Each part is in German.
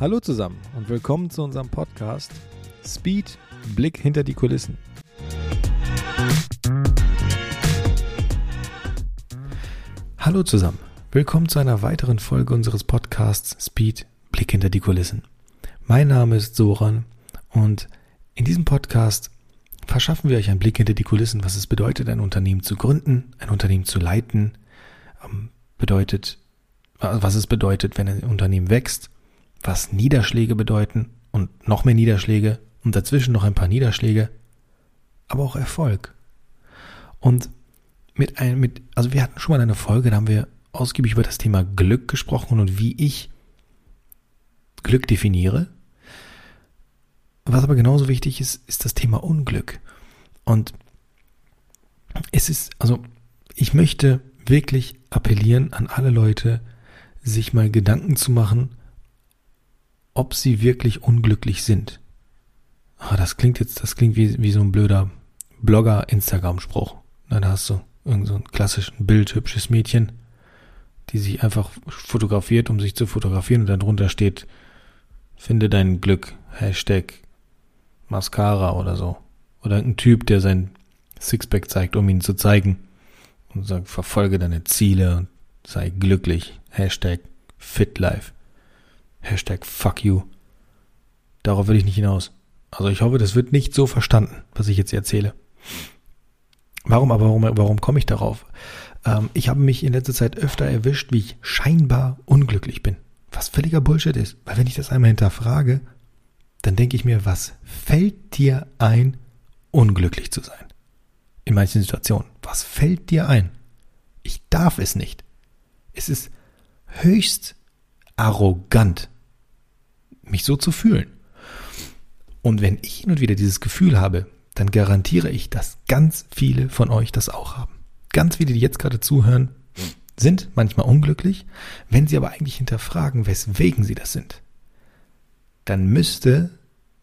Hallo zusammen und willkommen zu unserem Podcast Speed Blick hinter die Kulissen. Hallo zusammen, willkommen zu einer weiteren Folge unseres Podcasts Speed Blick hinter die Kulissen. Mein Name ist Soran und in diesem Podcast verschaffen wir euch einen Blick hinter die Kulissen, was es bedeutet, ein Unternehmen zu gründen, ein Unternehmen zu leiten, ähm, bedeutet, was es bedeutet, wenn ein Unternehmen wächst was Niederschläge bedeuten und noch mehr Niederschläge und dazwischen noch ein paar Niederschläge, aber auch Erfolg. Und mit einem, mit, also wir hatten schon mal eine Folge, da haben wir ausgiebig über das Thema Glück gesprochen und wie ich Glück definiere. Was aber genauso wichtig ist, ist das Thema Unglück. Und es ist, also ich möchte wirklich appellieren an alle Leute, sich mal Gedanken zu machen, ob sie wirklich unglücklich sind. Ah, das klingt jetzt, das klingt wie, wie so ein blöder Blogger-Instagram-Spruch. Da hast du irgend so ein klassischen Bild, hübsches Mädchen, die sich einfach fotografiert, um sich zu fotografieren und dann drunter steht, finde dein Glück, Hashtag Mascara oder so. Oder ein Typ, der sein Sixpack zeigt, um ihn zu zeigen und sagt, verfolge deine Ziele und sei glücklich, Hashtag FitLife. Hashtag fuck you. Darauf will ich nicht hinaus. Also ich hoffe, das wird nicht so verstanden, was ich jetzt erzähle. Warum aber, warum, warum komme ich darauf? Ähm, ich habe mich in letzter Zeit öfter erwischt, wie ich scheinbar unglücklich bin. Was völliger Bullshit ist. Weil wenn ich das einmal hinterfrage, dann denke ich mir, was fällt dir ein, unglücklich zu sein? In manchen Situationen. Was fällt dir ein? Ich darf es nicht. Es ist höchst arrogant, mich so zu fühlen. Und wenn ich hin und wieder dieses Gefühl habe, dann garantiere ich, dass ganz viele von euch das auch haben. Ganz viele, die jetzt gerade zuhören, sind manchmal unglücklich. Wenn sie aber eigentlich hinterfragen, weswegen sie das sind, dann müsste,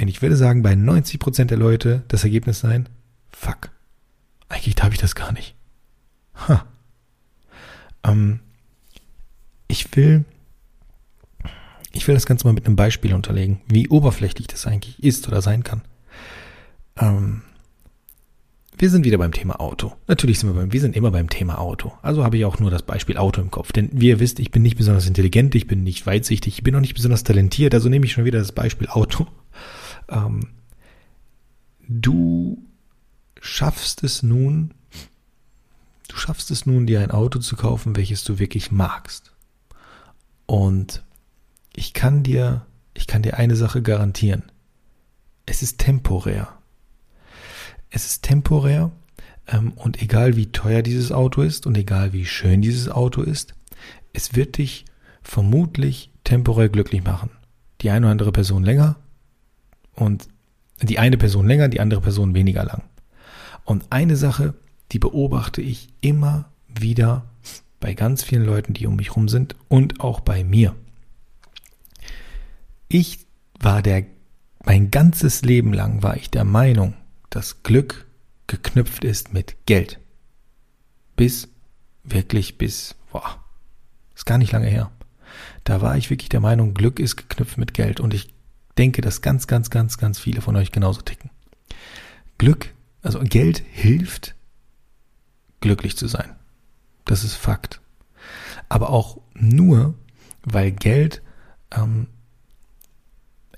und ich würde sagen, bei 90 Prozent der Leute das Ergebnis sein, fuck, eigentlich darf ich das gar nicht. Ha. Ähm, ich will ich will das Ganze mal mit einem Beispiel unterlegen, wie oberflächlich das eigentlich ist oder sein kann. Ähm, wir sind wieder beim Thema Auto. Natürlich sind wir beim, wir sind immer beim Thema Auto. Also habe ich auch nur das Beispiel Auto im Kopf. Denn wie ihr wisst, ich bin nicht besonders intelligent, ich bin nicht weitsichtig, ich bin auch nicht besonders talentiert, also nehme ich schon wieder das Beispiel Auto. Ähm, du schaffst es nun, du schaffst es nun, dir ein Auto zu kaufen, welches du wirklich magst. Und ich kann dir, ich kann dir eine Sache garantieren. Es ist temporär. Es ist temporär ähm, und egal wie teuer dieses Auto ist und egal wie schön dieses Auto ist, es wird dich vermutlich temporär glücklich machen. Die eine oder andere Person länger und die eine Person länger, die andere Person weniger lang. Und eine Sache, die beobachte ich immer wieder bei ganz vielen Leuten, die um mich rum sind und auch bei mir. Ich war der, mein ganzes Leben lang war ich der Meinung, dass Glück geknüpft ist mit Geld. Bis, wirklich bis, boah, ist gar nicht lange her. Da war ich wirklich der Meinung, Glück ist geknüpft mit Geld. Und ich denke, dass ganz, ganz, ganz, ganz viele von euch genauso ticken. Glück, also Geld hilft, glücklich zu sein. Das ist Fakt. Aber auch nur, weil Geld ähm,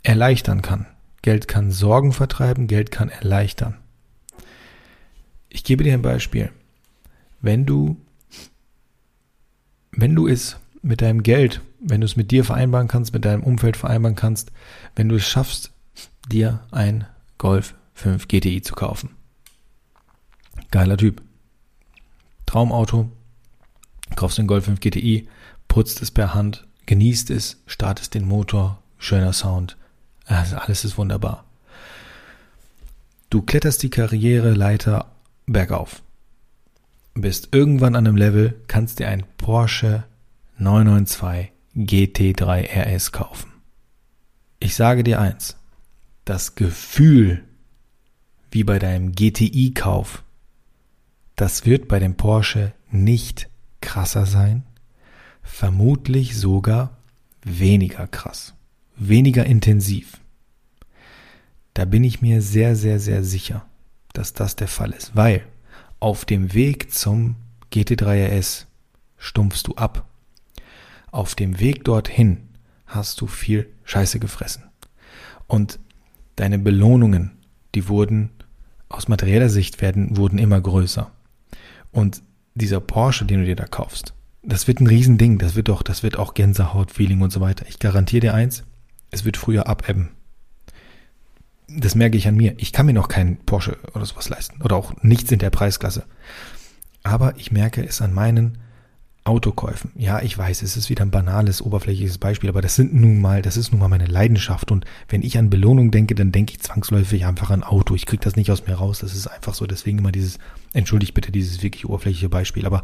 erleichtern kann. Geld kann Sorgen vertreiben, Geld kann erleichtern. Ich gebe dir ein Beispiel. Wenn du, wenn du es mit deinem Geld, wenn du es mit dir vereinbaren kannst, mit deinem Umfeld vereinbaren kannst, wenn du es schaffst, dir ein Golf 5 GTI zu kaufen. Geiler Typ. Traumauto. Kaufst den Golf 5 GTI, putzt es per Hand, genießt es, startest den Motor, schöner Sound, also alles ist wunderbar. Du kletterst die Karriereleiter bergauf. Bist irgendwann an einem Level, kannst dir ein Porsche 992 GT3 RS kaufen. Ich sage dir eins. Das Gefühl, wie bei deinem GTI-Kauf, das wird bei dem Porsche nicht krasser sein, vermutlich sogar weniger krass weniger intensiv. Da bin ich mir sehr, sehr, sehr sicher, dass das der Fall ist, weil auf dem Weg zum GT3 RS stumpfst du ab. Auf dem Weg dorthin hast du viel Scheiße gefressen. Und deine Belohnungen, die wurden aus materieller Sicht werden, wurden immer größer. Und dieser Porsche, den du dir da kaufst, das wird ein Riesending. Das wird doch, das wird auch Gänsehaut-Feeling und so weiter. Ich garantiere dir eins, es wird früher abebben. Das merke ich an mir. Ich kann mir noch keinen Porsche oder sowas leisten. Oder auch nichts in der Preisklasse. Aber ich merke es an meinen Autokäufen. Ja, ich weiß, es ist wieder ein banales, oberflächliches Beispiel, aber das sind nun mal, das ist nun mal meine Leidenschaft. Und wenn ich an Belohnung denke, dann denke ich zwangsläufig einfach an Auto. Ich kriege das nicht aus mir raus. Das ist einfach so. Deswegen immer dieses, entschuldigt bitte dieses wirklich oberflächliche Beispiel. Aber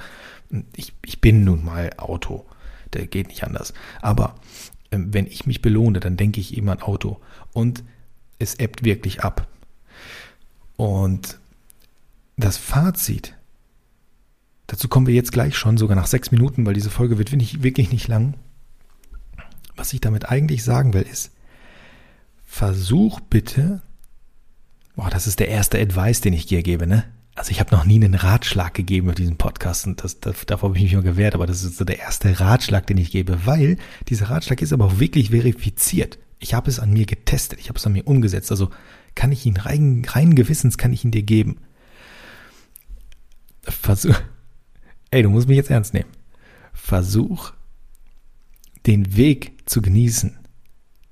ich, ich bin nun mal Auto. Der geht nicht anders. Aber wenn ich mich belohne, dann denke ich eben an Auto. Und es ebbt wirklich ab. Und das Fazit Dazu kommen wir jetzt gleich schon, sogar nach sechs Minuten, weil diese Folge wird wirklich nicht lang. Was ich damit eigentlich sagen will, ist, versuch bitte, boah, das ist der erste Advice, den ich dir gebe, ne? Also ich habe noch nie einen Ratschlag gegeben auf diesem Podcast und das, das, davor habe ich mich immer gewehrt, aber das ist so der erste Ratschlag, den ich gebe, weil dieser Ratschlag ist aber auch wirklich verifiziert. Ich habe es an mir getestet, ich habe es an mir umgesetzt, also kann ich ihn rein, rein Gewissens kann ich ihn dir geben. Versuch, ey, du musst mich jetzt ernst nehmen. Versuch, den Weg zu genießen.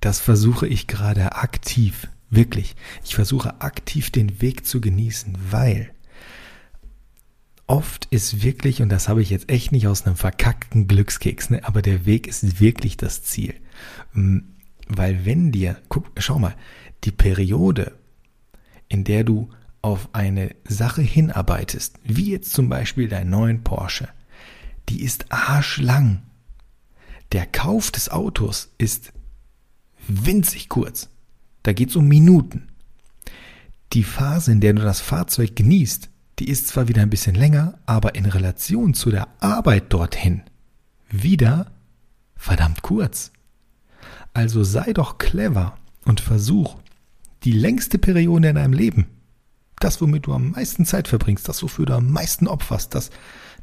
Das versuche ich gerade aktiv. Wirklich. Ich versuche aktiv den Weg zu genießen, weil oft ist wirklich, und das habe ich jetzt echt nicht aus einem verkackten Glückskeks, ne, aber der Weg ist wirklich das Ziel. Mm, weil wenn dir, guck, schau mal, die Periode, in der du auf eine Sache hinarbeitest, wie jetzt zum Beispiel dein neuen Porsche, die ist arschlang. Der Kauf des Autos ist winzig kurz. Da geht es um Minuten. Die Phase, in der du das Fahrzeug genießt, die ist zwar wieder ein bisschen länger, aber in Relation zu der Arbeit dorthin wieder verdammt kurz. Also sei doch clever und versuch die längste Periode in deinem Leben das, womit du am meisten Zeit verbringst, das, wofür du am meisten opferst, das,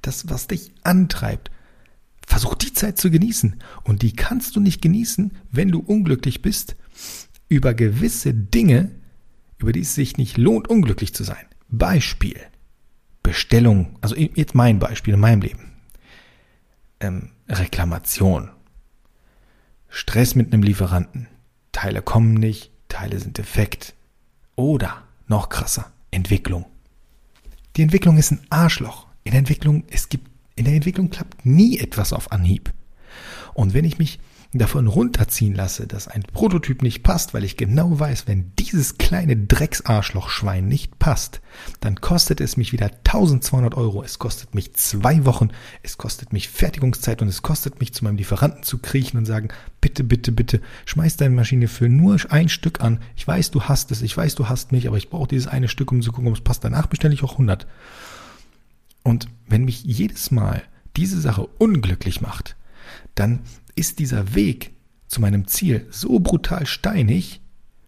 das, was dich antreibt, versuch die Zeit zu genießen. Und die kannst du nicht genießen, wenn du unglücklich bist über gewisse Dinge, über die es sich nicht lohnt, unglücklich zu sein. Beispiel. Bestellung, also jetzt mein Beispiel in meinem Leben. Ähm, Reklamation. Stress mit einem Lieferanten. Teile kommen nicht, Teile sind defekt. Oder noch krasser. Entwicklung. Die Entwicklung ist ein Arschloch. In der Entwicklung, es gibt, in der Entwicklung klappt nie etwas auf Anhieb. Und wenn ich mich davon runterziehen lasse, dass ein Prototyp nicht passt, weil ich genau weiß, wenn dieses kleine Drecksarschlochschwein nicht passt, dann kostet es mich wieder 1200 Euro. Es kostet mich zwei Wochen, es kostet mich Fertigungszeit und es kostet mich zu meinem Lieferanten zu kriechen und sagen, bitte, bitte, bitte, schmeiß deine Maschine für nur ein Stück an. Ich weiß, du hast es, ich weiß, du hast mich, aber ich brauche dieses eine Stück, um zu gucken, ob es passt. Danach bestelle ich auch 100. Und wenn mich jedes Mal diese Sache unglücklich macht, dann ist dieser Weg zu meinem Ziel so brutal steinig,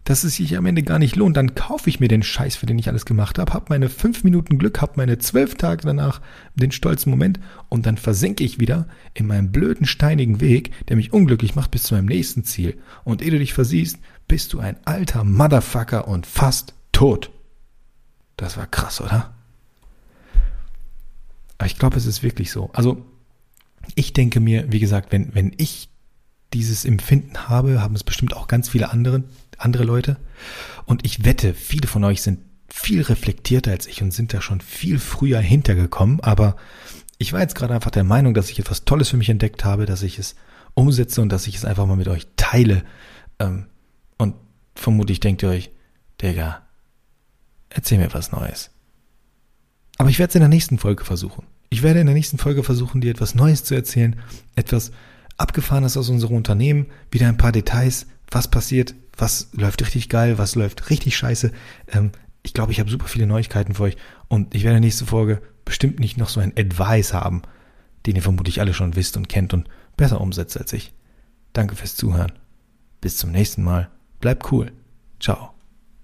dass es sich am Ende gar nicht lohnt. Dann kaufe ich mir den Scheiß, für den ich alles gemacht habe, habe meine fünf Minuten Glück, habe meine zwölf Tage danach den stolzen Moment und dann versinke ich wieder in meinem blöden, steinigen Weg, der mich unglücklich macht bis zu meinem nächsten Ziel. Und ehe du dich versiehst, bist du ein alter Motherfucker und fast tot. Das war krass, oder? Aber ich glaube, es ist wirklich so. Also ich denke mir, wie gesagt, wenn, wenn ich dieses Empfinden habe, haben es bestimmt auch ganz viele andere, andere Leute. Und ich wette, viele von euch sind viel reflektierter als ich und sind da schon viel früher hintergekommen. Aber ich war jetzt gerade einfach der Meinung, dass ich etwas Tolles für mich entdeckt habe, dass ich es umsetze und dass ich es einfach mal mit euch teile. Ähm, und vermutlich denkt ihr euch, Digga, erzähl mir was Neues. Aber ich werde es in der nächsten Folge versuchen. Ich werde in der nächsten Folge versuchen, dir etwas Neues zu erzählen, etwas Abgefahrenes aus unserem Unternehmen, wieder ein paar Details, was passiert, was läuft richtig geil, was läuft richtig scheiße. Ähm, ich glaube, ich habe super viele Neuigkeiten für euch und ich werde in der nächsten Folge bestimmt nicht noch so ein Advice haben, den ihr vermutlich alle schon wisst und kennt und besser umsetzt als ich. Danke fürs Zuhören. Bis zum nächsten Mal. Bleib cool. Ciao.